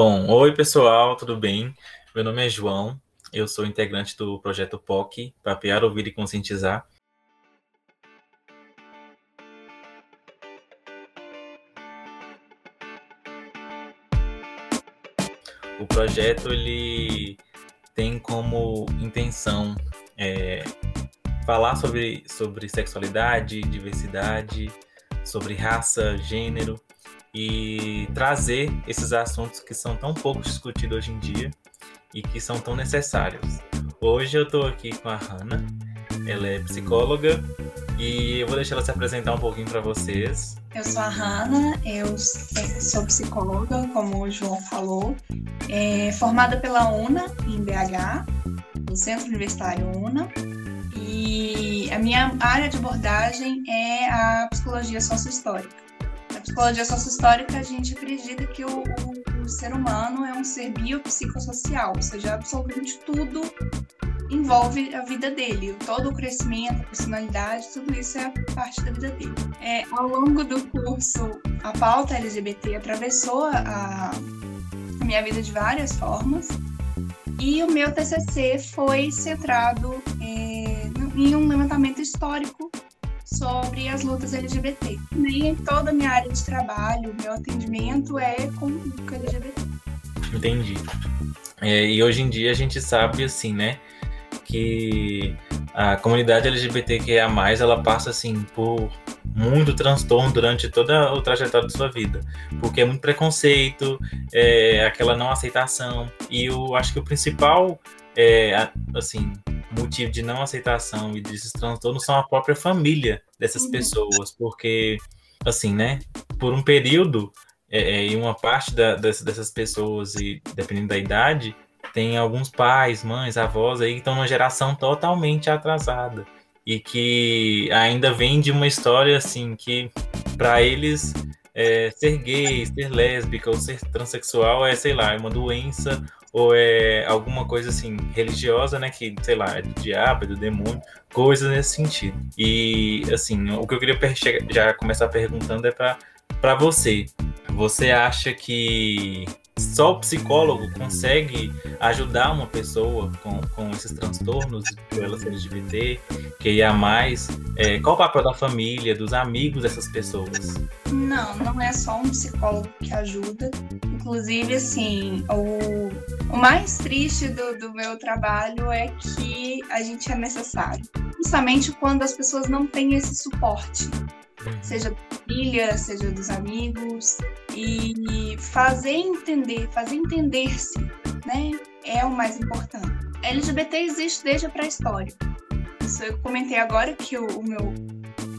Bom, oi pessoal, tudo bem? Meu nome é João, eu sou integrante do projeto POC, Papear, Ouvir e Conscientizar. O projeto ele tem como intenção é, falar sobre, sobre sexualidade, diversidade, sobre raça, gênero e trazer esses assuntos que são tão pouco discutidos hoje em dia e que são tão necessários. Hoje eu estou aqui com a Hanna, ela é psicóloga e eu vou deixar ela se apresentar um pouquinho para vocês. Eu sou a Hanna, eu sou psicóloga, como o João falou, é formada pela UNA em BH, no Centro Universitário UNA, e a minha área de abordagem é a psicologia sociohistórica psicologia sociohistórica, a gente acredita que o, o, o ser humano é um ser biopsicossocial, ou seja, absolutamente tudo envolve a vida dele, todo o crescimento, a personalidade, tudo isso é parte da vida dele. É, ao longo do curso, a pauta LGBT atravessou a, a minha vida de várias formas e o meu TCC foi centrado é, em um levantamento histórico sobre as lutas LGBT. Nem toda a minha área de trabalho, meu atendimento é com LGBT. Entendi. É, e hoje em dia a gente sabe, assim, né, que a comunidade LGBTQIA+, ela passa, assim, por muito transtorno durante toda o trajetória da sua vida, porque é muito preconceito, é, aquela não aceitação, e eu acho que o principal, é, assim, motivo de não aceitação e desses transtornos são a própria família dessas uhum. pessoas, porque, assim, né, por um período, é, é, e uma parte da, dessas, dessas pessoas, e dependendo da idade, tem alguns pais, mães, avós aí que estão numa geração totalmente atrasada e que ainda vem de uma história assim que para eles é, ser gay, ser lésbica ou ser transexual é, sei lá, é uma doença ou é alguma coisa assim religiosa, né, que sei lá, é do diabo, é do demônio, coisas nesse sentido. E assim, o que eu queria já começar perguntando é para para você. Você acha que só o psicólogo consegue ajudar uma pessoa com, com esses transtornos, por ela ser LGBT, que ia mais? É, qual o papel da família, dos amigos dessas pessoas? Não, não é só um psicólogo que ajuda. Inclusive, assim, o, o mais triste do, do meu trabalho é que a gente é necessário. Justamente quando as pessoas não têm esse suporte uhum. seja da família, seja dos amigos, e fazer entender, fazer entender-se, né, é o mais importante. LGBT existe desde a pré-história. Isso eu comentei agora que o, o meu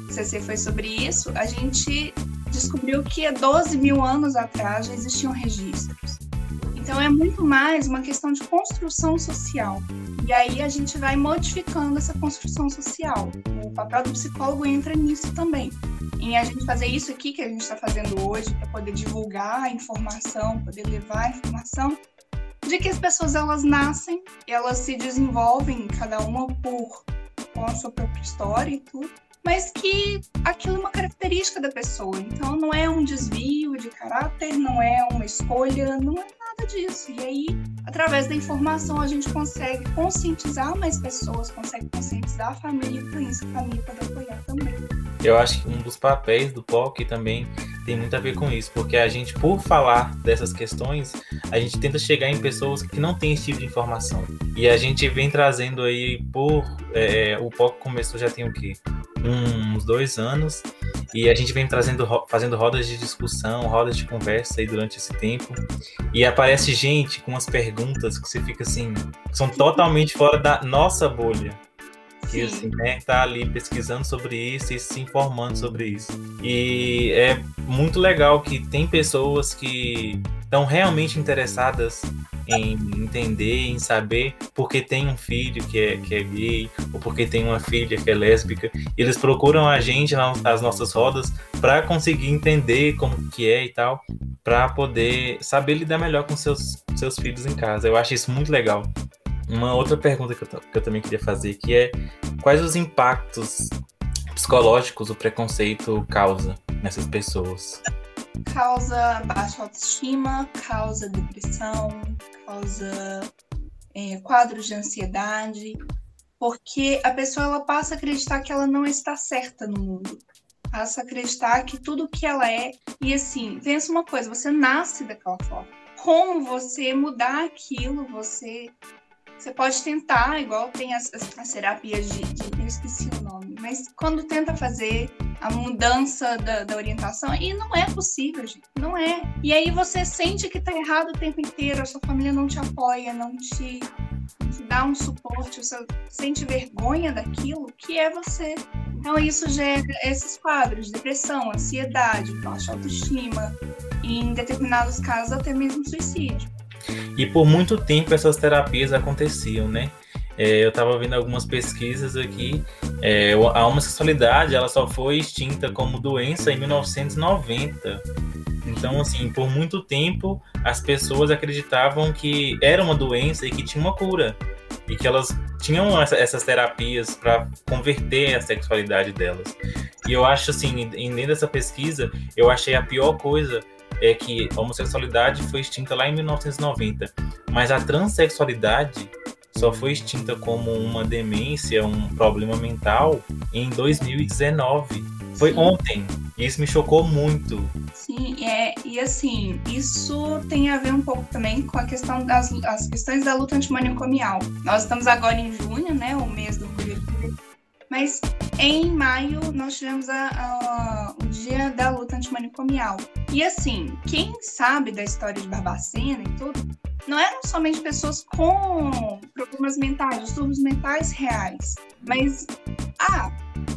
CC foi sobre isso. A gente descobriu que há 12 mil anos atrás já existiam registros. Então é muito mais uma questão de construção social. E aí a gente vai modificando essa construção social. O papel do psicólogo entra nisso também. Em a gente fazer isso aqui que a gente está fazendo hoje, para poder divulgar a informação, poder levar a informação, de que as pessoas elas nascem, elas se desenvolvem, cada uma por com a sua própria história e tudo, mas que aquilo é uma característica da pessoa. Então não é um desvio de caráter, não é uma escolha, não é nada disso. E aí, através da informação, a gente consegue conscientizar mais pessoas, consegue conscientizar a família, e por isso a família pode apoiar também. Eu acho que um dos papéis do POC também tem muito a ver com isso, porque a gente, por falar dessas questões, a gente tenta chegar em pessoas que não têm esse tipo de informação. E a gente vem trazendo aí por. É, o POC começou já tem o quê? uns dois anos e a gente vem trazendo fazendo rodas de discussão, rodas de conversa aí durante esse tempo e aparece gente com umas perguntas que você fica assim, são totalmente fora da nossa bolha. Que assim, né, tá ali pesquisando sobre isso e se informando sobre isso. E é muito legal que tem pessoas que estão realmente interessadas em entender, em saber porque tem um filho que é, que é gay, ou porque tem uma filha que é lésbica. Eles procuram a gente nas nossas rodas para conseguir entender como que é e tal, para poder saber lidar melhor com seus, seus filhos em casa. Eu acho isso muito legal. Uma outra pergunta que eu, que eu também queria fazer que é quais os impactos psicológicos o preconceito causa nessas pessoas? causa baixa autoestima, causa depressão, causa é, quadros de ansiedade, porque a pessoa ela passa a acreditar que ela não está certa no mundo, passa a acreditar que tudo que ela é e assim pensa uma coisa, você nasce daquela forma. Como você mudar aquilo, você você pode tentar, igual tem as, as, as terapias de, de, Eu esqueci o nome, mas quando tenta fazer a mudança da, da, orientação, e não é possível, gente. Não é. E aí você sente que tá errado o tempo inteiro, a sua família não te apoia, não te, te dá um suporte, você sente vergonha daquilo que é você. Então isso gera esses quadros, depressão, ansiedade, baixa autoestima, e em determinados casos até mesmo suicídio. E por muito tempo essas terapias aconteciam, né? É, eu estava vendo algumas pesquisas aqui. É, a homossexualidade ela só foi extinta como doença em 1990. Então, assim, por muito tempo as pessoas acreditavam que era uma doença e que tinha uma cura e que elas tinham essa, essas terapias para converter a sexualidade delas. E eu acho assim, dentro dessa pesquisa, eu achei a pior coisa é que a homossexualidade foi extinta lá em 1990, mas a transexualidade só foi extinta como uma demência, um problema mental em 2019. Foi Sim. ontem. E isso me chocou muito. Sim, é, e assim, isso tem a ver um pouco também com a questão das as questões da luta antimanicomial. Nós estamos agora em junho, né, o mês do orgulho mas em maio nós tivemos a, a, o dia da luta antimanicomial. E assim, quem sabe da história de Barbacena e tudo, não eram somente pessoas com problemas mentais, distúrbios mentais reais, mas ah,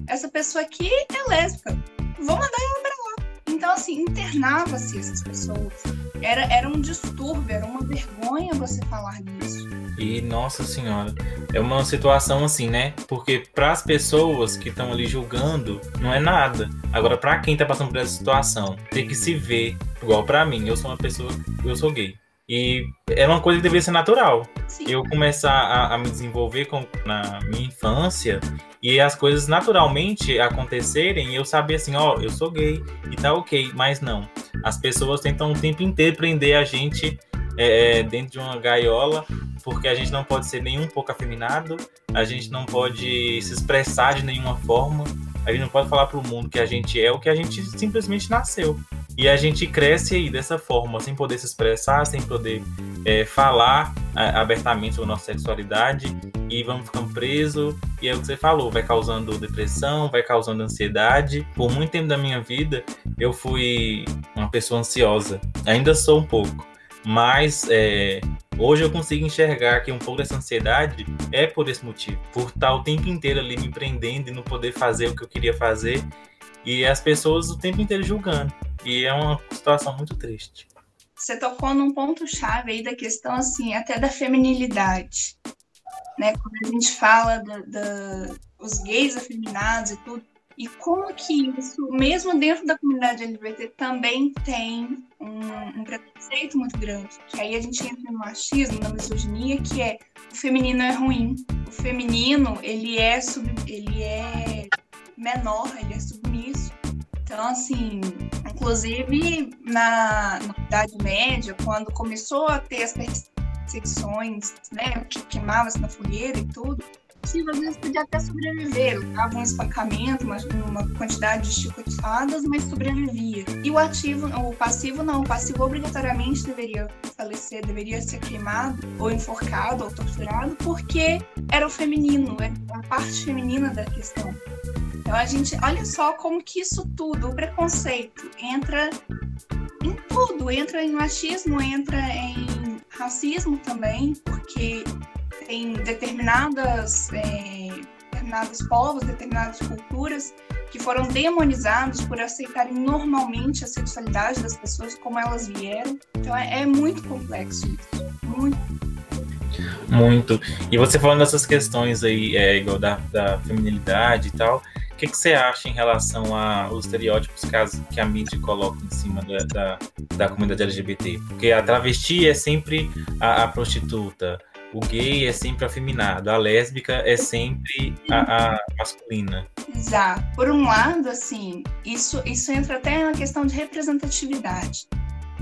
essa pessoa aqui é lésbica, vou mandar ela pra lá. Então, assim, internava-se essas pessoas. Era, era um distúrbio, era uma vergonha você falar disso. E, nossa senhora, é uma situação assim, né? Porque para as pessoas que estão ali julgando, não é nada. Agora, para quem tá passando por essa situação, ter que se ver, igual para mim, eu sou uma pessoa, eu sou gay. E era uma coisa que deveria ser natural. Sim. Eu começar a, a me desenvolver com, na minha infância e as coisas naturalmente acontecerem e eu saber assim, ó, eu sou gay e tá ok, mas não. As pessoas tentam o tempo inteiro prender a gente é, é, dentro de uma gaiola, porque a gente não pode ser nem um pouco afeminado, a gente não pode se expressar de nenhuma forma, a gente não pode falar para o mundo que a gente é o que a gente simplesmente nasceu. E a gente cresce aí dessa forma, sem poder se expressar, sem poder é, falar é, abertamente sobre a nossa sexualidade, e vamos ficando presos. E é o que você falou, vai causando depressão, vai causando ansiedade. Por muito tempo da minha vida, eu fui uma pessoa ansiosa. Ainda sou um pouco. Mas é, hoje eu consigo enxergar que um pouco dessa ansiedade é por esse motivo, por estar o tempo inteiro ali me prendendo e não poder fazer o que eu queria fazer e as pessoas o tempo inteiro julgando. E é uma situação muito triste. Você tocou num ponto chave aí da questão assim, até da feminilidade, né? Quando a gente fala da, da os gays afeminados e tudo, e como que isso, mesmo dentro da comunidade LGBT, também tem um, um, preconceito muito grande. Que aí a gente entra no machismo, na misoginia, que é o feminino é ruim. O feminino, ele é, sub, ele é menor, ele é submisso. Então, assim, inclusive na, na Idade Média, quando começou a ter as perseguições, né, que queimava-se na fogueira e tudo, ativo, às vezes podia até sobreviver. Dava um espancamento, uma, uma quantidade de chicotadas, mas sobrevivia. E o ativo, o passivo não. O passivo obrigatoriamente deveria falecer, deveria ser queimado, ou enforcado, ou torturado, porque era o feminino, era é a parte feminina da questão. Então a gente, olha só como que isso tudo, o preconceito, entra em tudo, entra em machismo, entra em racismo também, porque tem determinadas, é, determinados povos, determinadas culturas que foram demonizados por aceitarem normalmente a sexualidade das pessoas como elas vieram. Então é, é muito complexo isso, muito. Muito. E você falando dessas questões aí, é, igual da, da feminilidade e tal, o que, que você acha em relação aos estereótipos que a, mídia coloca em cima da, da, da, comunidade LGBT? Porque a travesti é sempre a, a prostituta, o gay é sempre afeminado, a lésbica é sempre a, a masculina. Exato. Por um lado, assim, isso, isso entra até na questão de representatividade.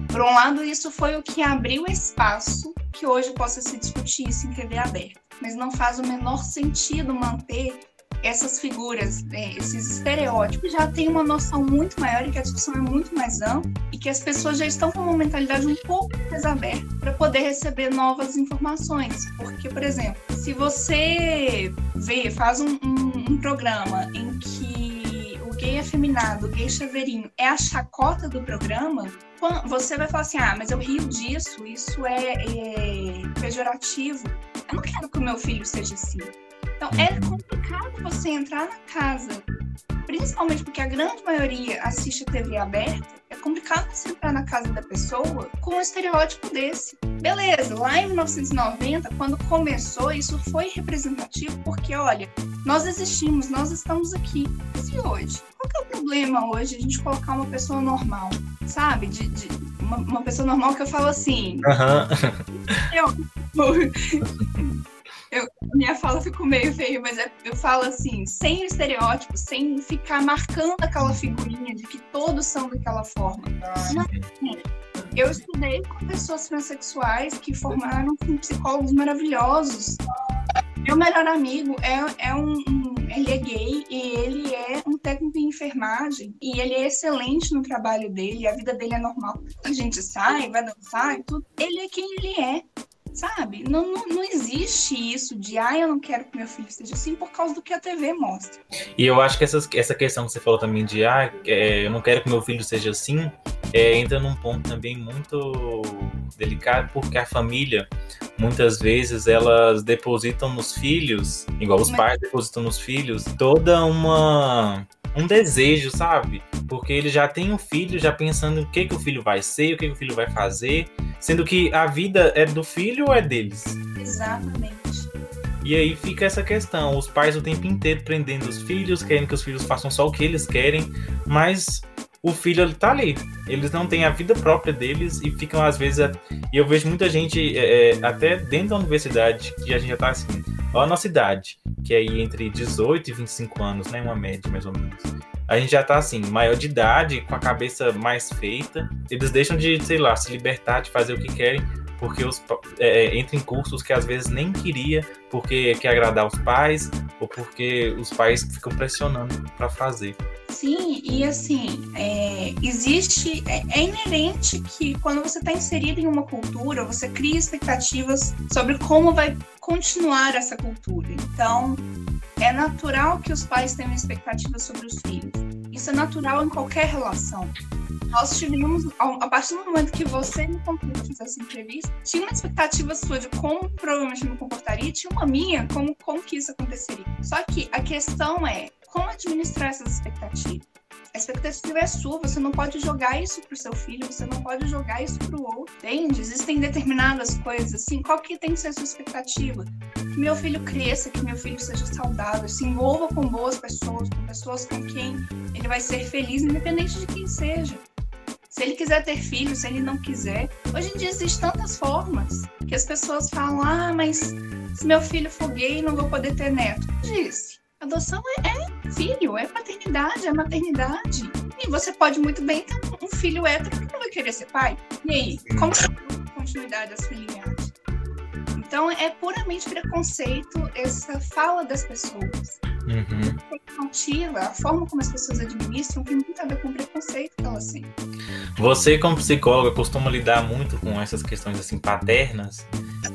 Por um lado, isso foi o que abriu espaço que hoje possa se discutir isso em TV aberta. Mas não faz o menor sentido manter essas figuras, né, esses estereótipos, já tem uma noção muito maior e que a discussão é muito mais ampla e que as pessoas já estão com uma mentalidade um pouco mais aberta para poder receber novas informações. Porque, por exemplo, se você vê, faz um, um, um programa em que o gay afeminado, o gay chaveirinho é a chacota do programa, você vai falar assim: ah, mas eu rio disso, isso é, é pejorativo. Eu não quero que o meu filho seja assim. Então, é uhum. complicado você entrar na casa, principalmente porque a grande maioria assiste a TV aberta. É complicado você entrar na casa da pessoa com um estereótipo desse. Beleza, lá em 1990, quando começou, isso foi representativo porque, olha, nós existimos, nós estamos aqui. E hoje? Qual que é o problema hoje a gente colocar uma pessoa normal, sabe? De, de uma, uma, pessoa normal que eu falo assim. Uhum. Eu, eu, minha fala ficou meio feio, mas é, eu falo assim, sem estereótipo, sem ficar marcando aquela figurinha de que todos são daquela forma. Não, eu estudei com pessoas transexuais que formaram com psicólogos maravilhosos. Meu melhor amigo é, é um, um, Ele é gay e ele é um técnico em enfermagem. E ele é excelente no trabalho dele, a vida dele é normal. A gente sai, vai dançar e tudo. Ele é quem ele é. Sabe? Não, não, não, existe isso de, ah, eu não quero que meu filho seja assim por causa do que a TV mostra. E eu acho que essa, essa questão que você falou também de, ah, é, eu não quero que meu filho seja assim, é, entra num ponto também muito delicado, porque a família, muitas vezes, elas depositam nos filhos, igual os Mas... pais depositam nos filhos, toda uma um desejo, sabe? Porque ele já tem um filho, já pensando o que, que o filho vai ser, o que, que o filho vai fazer, sendo que a vida é do filho ou é deles? Exatamente. E aí fica essa questão, os pais o tempo inteiro prendendo os filhos, querendo que os filhos façam só o que eles querem, mas o filho ele tá ali. Eles não têm a vida própria deles e ficam, às vezes. E eu vejo muita gente, é, é, até dentro da universidade, que a gente já tá assim. Olha a nossa idade, que é aí entre 18 e 25 anos, né? Uma média, mais ou menos. A gente já tá assim, maior de idade, com a cabeça mais feita. Eles deixam de, sei lá, se libertar, de fazer o que querem, porque os, é, é entram em cursos que às vezes nem queria, porque quer agradar os pais, ou porque os pais ficam pressionando para fazer. Sim, e assim, é, existe, é, é, inerente que quando você está inserido em uma cultura, você cria expectativas sobre como vai continuar essa cultura. Então, é natural que os pais tenham expectativas sobre os filhos. Isso é natural em qualquer relação. Nós tivemos, a partir do momento que você me contou essa entrevista, tinha uma expectativa sua de como provavelmente me comportaria, tinha uma minha como, como que isso aconteceria. Só que a questão é, como administrar essas expectativas. A expectativa é sua, você não pode jogar isso pro seu filho, você não pode jogar isso pro outro, entende? Existem determinadas coisas, assim, qual que tem que ser a sua expectativa? Que meu filho cresça, que meu filho seja saudável, se envolva com boas pessoas, com pessoas com quem ele vai ser feliz, independente de quem seja. Se ele quiser ter filho, se ele não quiser. Hoje em dia existem tantas formas que as pessoas falam, ah, mas se meu filho for gay, não vou poder ter neto. Disse. Adoção é, é, filho, é paternidade, é maternidade. E você pode muito bem ter um filho hétero que não vai querer ser pai. E aí, como é a continuidade das familiares? Então, é puramente preconceito essa fala das pessoas. Uhum. A forma como as pessoas administram tem muito a ver com o preconceito que elas têm. Você, como psicóloga, costuma lidar muito com essas questões assim paternas,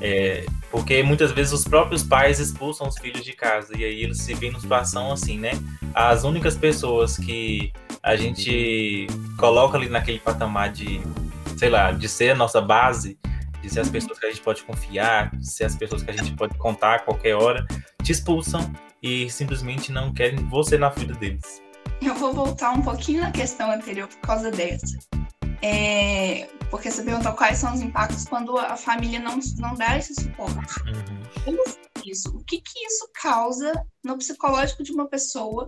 é, porque muitas vezes os próprios pais expulsam os filhos de casa e aí eles se veem numa situação assim, né? As únicas pessoas que a gente coloca ali naquele patamar de, sei lá, de ser a nossa base, de ser as uhum. pessoas que a gente pode confiar, de ser as pessoas que a gente pode contar a qualquer hora, te expulsam e simplesmente não querem você na vida deles. Eu vou voltar um pouquinho na questão anterior por causa dessa. É, porque você perguntou quais são os impactos quando a família não, não dá esse suporte. Uhum. Isso, o que, que isso causa no psicológico de uma pessoa?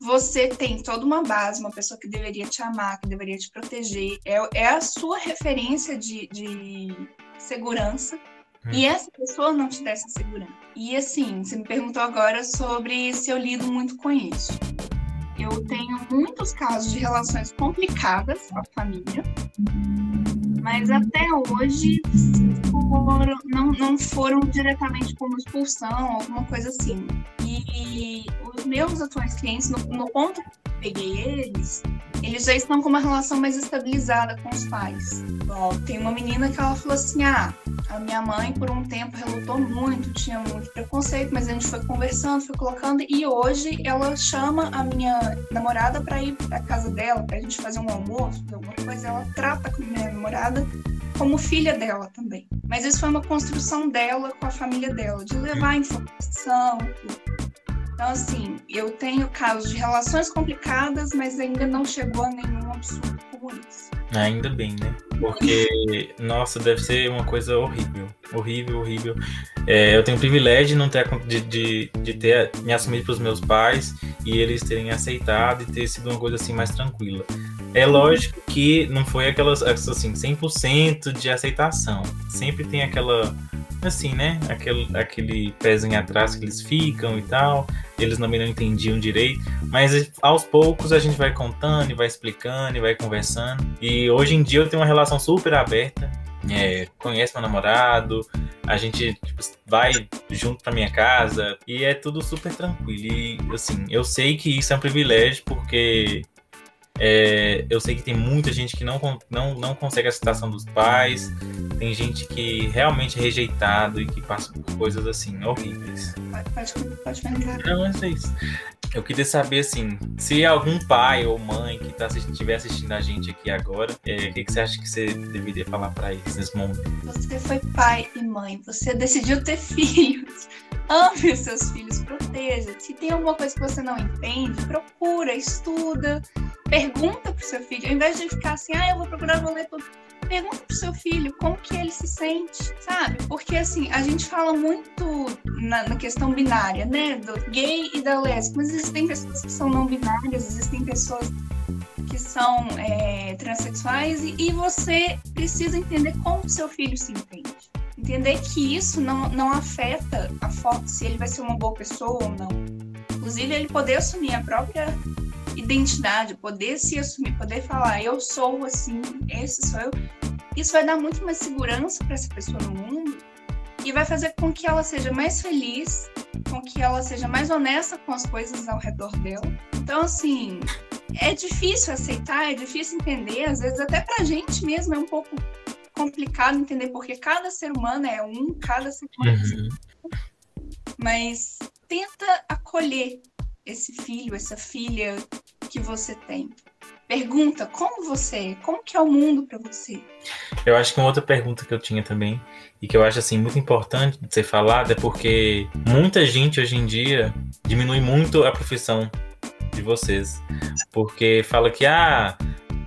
Você tem toda uma base, uma pessoa que deveria te amar, que deveria te proteger, é, é a sua referência de, de segurança. Hum. E essa pessoa não te dá essa segurança. E assim, você me perguntou agora sobre se eu lido muito com isso. Eu tenho muitos casos de relações complicadas com a família, mas até hoje foram, não, não foram diretamente como expulsão, alguma coisa assim. E os meus atuais clientes, no, no ponto que eu peguei eles, eles já estão com uma relação mais estabilizada com os pais. Bom, tem uma menina que ela falou assim: ah, a minha mãe por um tempo relutou muito, tinha muito preconceito, mas a gente foi conversando, foi colocando, e hoje ela chama a minha namorada para ir para casa dela, para a gente fazer um almoço, alguma coisa. Ela trata com a minha namorada como filha dela também. Mas isso foi uma construção dela com a família dela, de levar informação. Então, assim, eu tenho casos de relações complicadas, mas ainda não chegou a nenhum absurdo como isso. Ainda bem, né? Porque, nossa, deve ser uma coisa horrível. Horrível, horrível. É, eu tenho o privilégio de, não ter, de, de, de ter me assumido para os meus pais e eles terem aceitado e ter sido uma coisa assim mais tranquila. É lógico que não foi aquelas, assim, 100% de aceitação. Sempre tem aquela assim, né? Aquele, aquele pezinho atrás que eles ficam e tal. Eles não, não entendiam direito. Mas aos poucos a gente vai contando e vai explicando e vai conversando. E hoje em dia eu tenho uma relação super aberta. É, conhece meu namorado, a gente tipo, vai junto pra minha casa e é tudo super tranquilo. E assim, eu sei que isso é um privilégio porque é, eu sei que tem muita gente que não, não, não consegue a citação dos pais, tem gente que realmente é rejeitado e que passa por coisas assim horríveis. Pode, pode perguntar. Não, é isso. Eu queria saber assim, se algum pai ou mãe que tá assistindo, estiver assistindo a gente aqui agora, é, o que, que você acha que você deveria falar para eles nesse momento? Você foi pai e mãe, você decidiu ter filhos. Ame os seus filhos, proteja. Se tem alguma coisa que você não entende, procura, estuda, pergunta pro seu filho. Ao invés de ficar assim, ah, eu vou procurar, vou ler tudo pergunta pro seu filho como que ele se sente, sabe? Porque assim, a gente fala muito na, na questão binária, né? Do gay e da lésbica, mas existem pessoas que são não binárias, existem pessoas que são é, transexuais e, e você precisa entender como seu filho se entende. Entender que isso não, não afeta a forma se ele vai ser uma boa pessoa ou não. Inclusive, ele poder assumir a própria identidade, poder se assumir, poder falar, eu sou assim, esse sou eu, isso vai dar muito mais segurança para essa pessoa no mundo e vai fazer com que ela seja mais feliz, com que ela seja mais honesta com as coisas ao redor dela. Então, assim, é difícil aceitar, é difícil entender, às vezes até pra gente mesmo é um pouco complicado entender, porque cada ser humano é um, cada ser humano é uhum. Mas tenta acolher esse filho, essa filha que você tem. Pergunta como você é, como que é o mundo para você. Eu acho que uma outra pergunta que eu tinha também e que eu acho assim muito importante de ser falada é porque muita gente hoje em dia diminui muito a profissão de vocês, porque fala que ah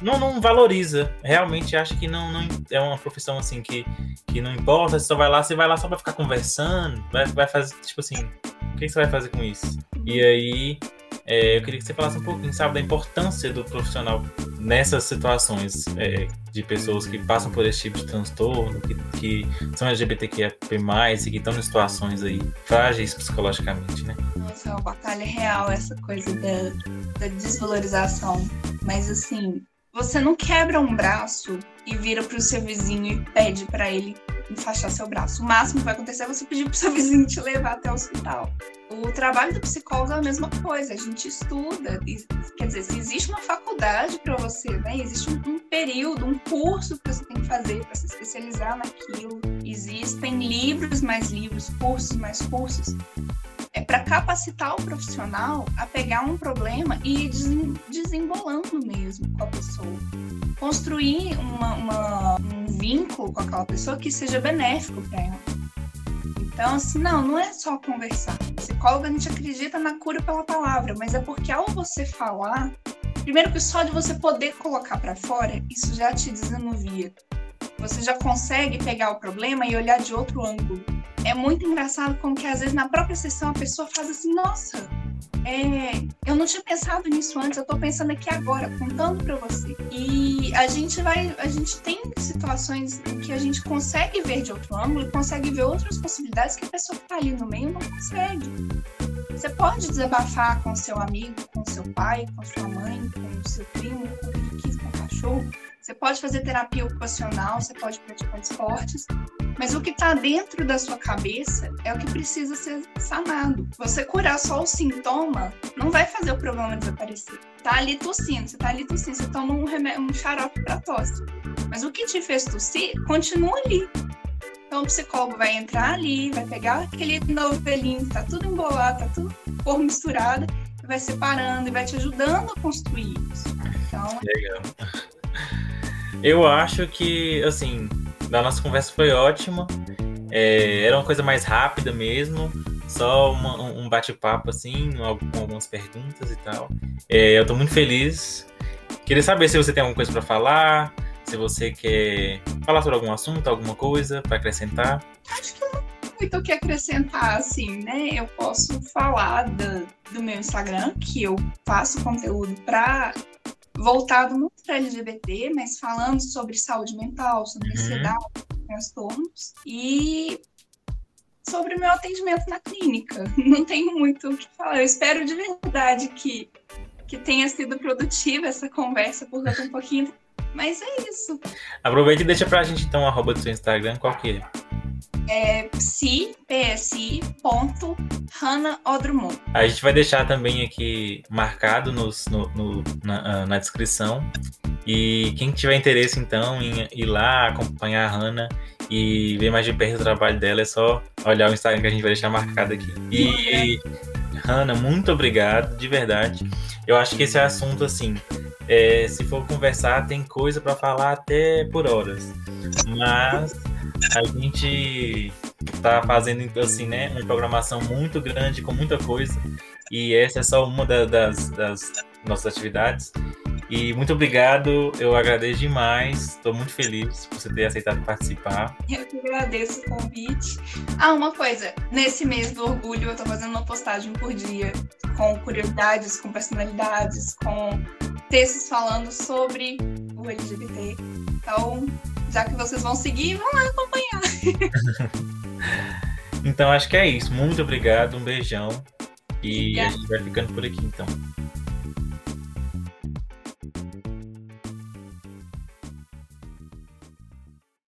não, não valoriza. Realmente acha que não, não é uma profissão assim que, que não importa, você só vai lá, você vai lá só para ficar conversando, vai, vai fazer, tipo assim, o que você vai fazer com isso? E aí é, eu queria que você falasse um pouquinho, sabe, da importância do profissional nessas situações é, de pessoas que passam por esse tipo de transtorno, que, que são LGBTQIA+, e que estão em situações aí frágeis psicologicamente, né? Nossa, é uma batalha real essa coisa da, da desvalorização. Mas assim, você não quebra um braço e vira pro seu vizinho e pede para ele enfaixar seu braço. O máximo que vai acontecer é você pedir pro seu vizinho te levar até o hospital. O trabalho do psicólogo é a mesma coisa, a gente estuda, quer dizer, se existe uma faculdade para você, né? Existe um, um, período, um curso que você tem que fazer para se especializar naquilo. Existem livros mais livros, cursos mais cursos. É para capacitar o profissional a pegar um problema e ir desembolando mesmo com a pessoa. Construir uma, uma, um vínculo com aquela pessoa que seja benéfico para ela. Então, assim, não, não é só conversar. Psicólogo, a gente acredita na cura pela palavra, mas é porque ao você falar, primeiro que só de você poder colocar para fora, isso já te desanuvia. Você já consegue pegar o problema e olhar de outro ângulo. É muito engraçado como que às vezes na própria sessão a pessoa faz assim, nossa, é, eu não tinha pensado nisso antes, eu tô pensando aqui agora, contando para você. E a gente vai, a gente tem situações em que a gente consegue ver de outro ângulo, consegue ver outras possibilidades que a pessoa que tá ali no meio não consegue. Você pode desabafar com seu amigo, com seu pai, com sua mãe, com seu primo, com o que com o cachorro. Você pode fazer terapia ocupacional, você pode praticar esportes, mas o que está dentro da sua cabeça é o que precisa ser sanado. Você curar só o sintoma não vai fazer o problema desaparecer. Tá ali tossindo, você tá ali tossindo, você toma um, um xarope para tosse. Mas o que te fez tossir continua ali. Então o psicólogo vai entrar ali, vai pegar aquele novelinho que tá tudo embolado, tá tudo por misturado, vai separando e vai te ajudando a construir isso. Então, Legal. Eu acho que, assim, a nossa conversa foi ótima. É, era uma coisa mais rápida mesmo, só uma, um bate-papo assim, com algumas perguntas e tal. É, eu tô muito feliz. Queria saber se você tem alguma coisa para falar, se você quer falar sobre algum assunto, alguma coisa para acrescentar. Acho que não muito o que acrescentar, assim, né? Eu posso falar do, do meu Instagram, que eu faço conteúdo para voltado muito para LGBT, mas falando sobre saúde mental, sobre uhum. ansiedade, transtornos e sobre o meu atendimento na clínica. Não tenho muito o que falar. Eu espero de verdade que, que tenha sido produtiva essa conversa, porque eu tô um pouquinho. Mas é isso. Aproveita e deixa pra gente então o arroba do seu Instagram, qual que é? É psi, psi, ponto, Hannah Odrumon. A gente vai deixar também aqui marcado nos, no, no na, ah, na, descrição. E quem tiver interesse, então, em ir lá acompanhar a Hannah e ver mais de perto o trabalho dela, é só olhar o Instagram que a gente vai deixar marcado aqui. E, Hannah, muito obrigado, de verdade. Eu acho que esse assunto, assim, é, se for conversar, tem coisa para falar até por horas. Mas a gente tá fazendo assim, né, uma programação muito grande com muita coisa e essa é só uma da, das, das nossas atividades. E muito obrigado, eu agradeço demais, estou muito feliz por você ter aceitado participar. Eu que agradeço o convite. Ah, uma coisa, nesse mês do orgulho eu estou fazendo uma postagem por dia com curiosidades, com personalidades, com textos falando sobre o LGBT. Então, já que vocês vão seguir, vão lá acompanhar. então acho que é isso. Muito obrigado, um beijão. E Obrigada. a gente vai ficando por aqui então.